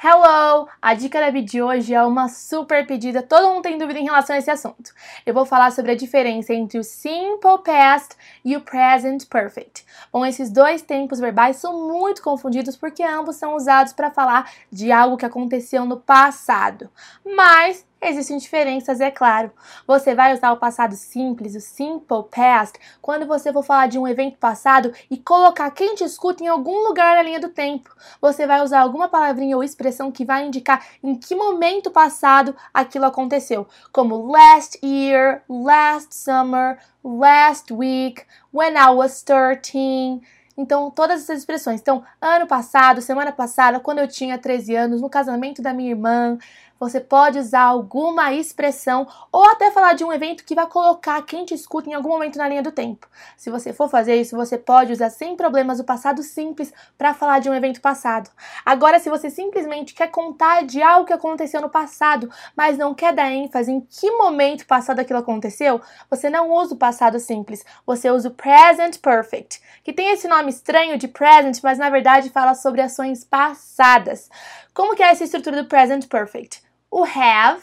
Hello! A dica da de hoje é uma super pedida, todo mundo tem dúvida em relação a esse assunto. Eu vou falar sobre a diferença entre o simple past e o present perfect. Bom, esses dois tempos verbais são muito confundidos porque ambos são usados para falar de algo que aconteceu no passado. Mas Existem diferenças, é claro. Você vai usar o passado simples, o simple past, quando você for falar de um evento passado e colocar quem te escuta em algum lugar na linha do tempo. Você vai usar alguma palavrinha ou expressão que vai indicar em que momento passado aquilo aconteceu, como last year, last summer, last week, when I was 13. Então, todas essas expressões. Então, ano passado, semana passada, quando eu tinha 13 anos, no casamento da minha irmã, você pode usar alguma expressão ou até falar de um evento que vai colocar quem te escuta em algum momento na linha do tempo. Se você for fazer isso, você pode usar sem problemas o passado simples para falar de um evento passado. Agora, se você simplesmente quer contar de algo que aconteceu no passado, mas não quer dar ênfase em que momento passado aquilo aconteceu, você não usa o passado simples, você usa o present perfect, que tem esse nome estranho de present, mas na verdade fala sobre ações passadas. Como que é essa estrutura do present perfect? O have,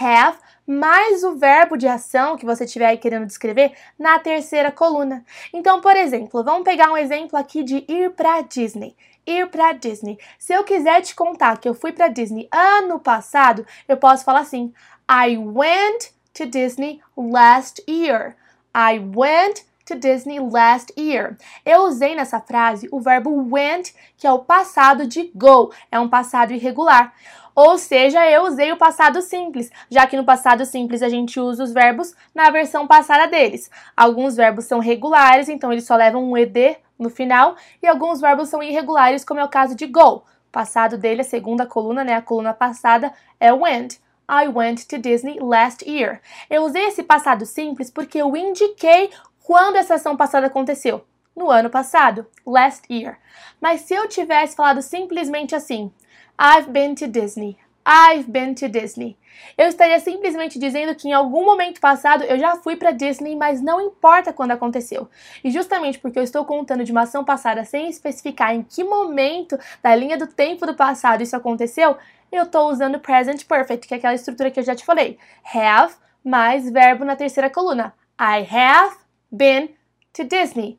have, mais o verbo de ação que você estiver querendo descrever na terceira coluna. Então, por exemplo, vamos pegar um exemplo aqui de ir para Disney. Ir para Disney. Se eu quiser te contar que eu fui para Disney ano passado, eu posso falar assim: I went to Disney last year. I went to Disney last year. Eu usei nessa frase o verbo went, que é o passado de go, é um passado irregular. Ou seja, eu usei o passado simples, já que no passado simples a gente usa os verbos na versão passada deles. Alguns verbos são regulares, então eles só levam um ed no final, e alguns verbos são irregulares, como é o caso de go. O passado dele, a segunda coluna, né, a coluna passada, é went. I went to Disney last year. Eu usei esse passado simples porque eu indiquei quando essa ação passada aconteceu. No ano passado, last year. Mas se eu tivesse falado simplesmente assim, I've been to Disney. I've been to Disney. Eu estaria simplesmente dizendo que em algum momento passado eu já fui para Disney, mas não importa quando aconteceu. E justamente porque eu estou contando de uma ação passada sem especificar em que momento da linha do tempo do passado isso aconteceu, eu estou usando present perfect, que é aquela estrutura que eu já te falei. Have mais verbo na terceira coluna. I have been to Disney.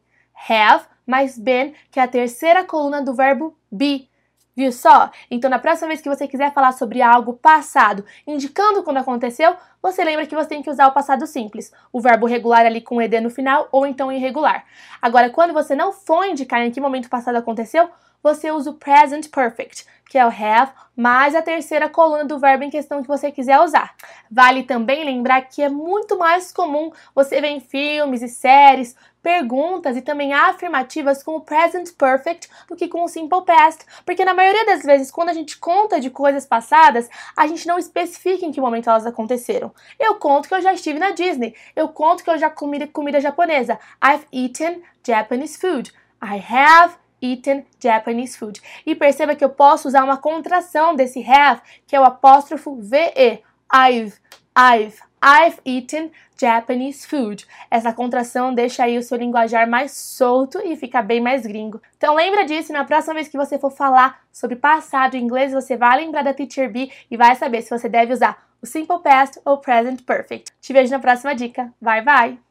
Have mais been, que é a terceira coluna do verbo be. Viu só? Então, na próxima vez que você quiser falar sobre algo passado, indicando quando aconteceu, você lembra que você tem que usar o passado simples, o verbo regular ali com ed no final ou então irregular. Agora, quando você não for indicar em que momento passado aconteceu, você usa o present perfect, que é o have, mais a terceira coluna do verbo em questão que você quiser usar. Vale também lembrar que é muito mais comum você ver em filmes e séries perguntas e também afirmativas com o present perfect do que com o simple past, porque na maioria das vezes quando a gente conta de coisas passadas, a gente não especifica em que momento elas aconteceram. Eu conto que eu já estive na Disney, eu conto que eu já comi comida japonesa. I've eaten Japanese food. I have eaten Japanese food. E perceba que eu posso usar uma contração desse have, que é o apóstrofo VE. I've, I've, I've eaten Japanese food. Essa contração deixa aí o seu linguajar mais solto e fica bem mais gringo. Então lembra disso, na próxima vez que você for falar sobre passado em inglês, você vai lembrar da Teacher B e vai saber se você deve usar o Simple Past ou Present Perfect. Te vejo na próxima dica. Bye bye!